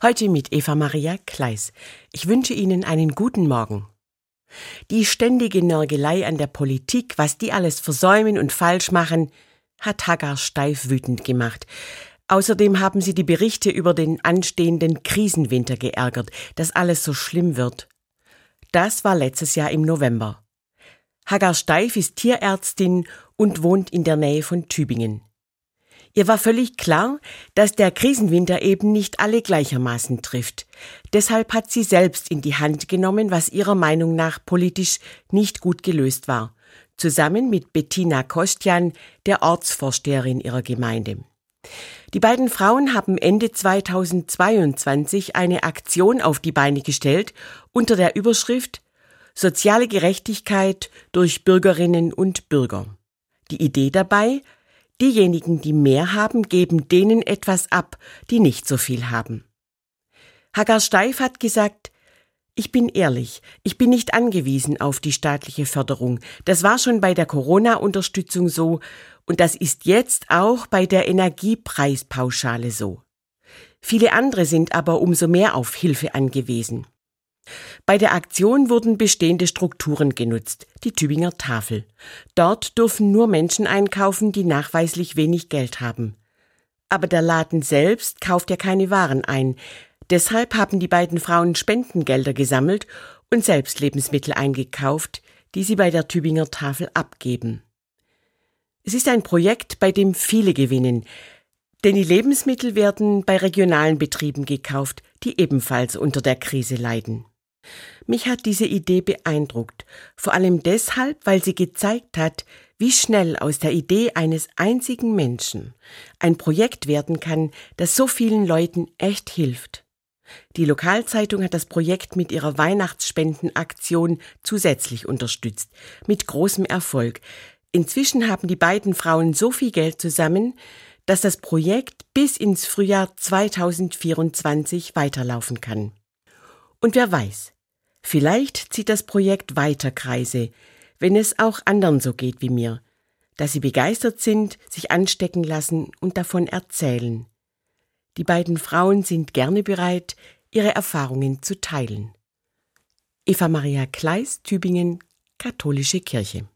Heute mit Eva Maria Kleis. Ich wünsche Ihnen einen guten Morgen. Die ständige Nörgelei an der Politik, was die alles versäumen und falsch machen, hat Hagar steif wütend gemacht. Außerdem haben sie die Berichte über den anstehenden Krisenwinter geärgert, dass alles so schlimm wird. Das war letztes Jahr im November. Hagar Steif ist Tierärztin und wohnt in der Nähe von Tübingen. Ihr war völlig klar, dass der Krisenwinter eben nicht alle gleichermaßen trifft. Deshalb hat sie selbst in die Hand genommen, was ihrer Meinung nach politisch nicht gut gelöst war, zusammen mit Bettina Kostjan, der Ortsvorsteherin ihrer Gemeinde. Die beiden Frauen haben Ende 2022 eine Aktion auf die Beine gestellt unter der Überschrift Soziale Gerechtigkeit durch Bürgerinnen und Bürger. Die Idee dabei, Diejenigen, die mehr haben, geben denen etwas ab, die nicht so viel haben. Hagar Steif hat gesagt, ich bin ehrlich, ich bin nicht angewiesen auf die staatliche Förderung. Das war schon bei der Corona-Unterstützung so und das ist jetzt auch bei der Energiepreispauschale so. Viele andere sind aber umso mehr auf Hilfe angewiesen. Bei der Aktion wurden bestehende Strukturen genutzt, die Tübinger Tafel. Dort dürfen nur Menschen einkaufen, die nachweislich wenig Geld haben. Aber der Laden selbst kauft ja keine Waren ein. Deshalb haben die beiden Frauen Spendengelder gesammelt und selbst Lebensmittel eingekauft, die sie bei der Tübinger Tafel abgeben. Es ist ein Projekt, bei dem viele gewinnen, denn die Lebensmittel werden bei regionalen Betrieben gekauft, die ebenfalls unter der Krise leiden. Mich hat diese Idee beeindruckt, vor allem deshalb, weil sie gezeigt hat, wie schnell aus der Idee eines einzigen Menschen ein Projekt werden kann, das so vielen Leuten echt hilft. Die Lokalzeitung hat das Projekt mit ihrer Weihnachtsspendenaktion zusätzlich unterstützt, mit großem Erfolg. Inzwischen haben die beiden Frauen so viel Geld zusammen, dass das Projekt bis ins Frühjahr 2024 weiterlaufen kann. Und wer weiß, vielleicht zieht das Projekt weiter Kreise, wenn es auch anderen so geht wie mir, dass sie begeistert sind, sich anstecken lassen und davon erzählen. Die beiden Frauen sind gerne bereit, ihre Erfahrungen zu teilen. Eva Maria Kleis, Tübingen, Katholische Kirche.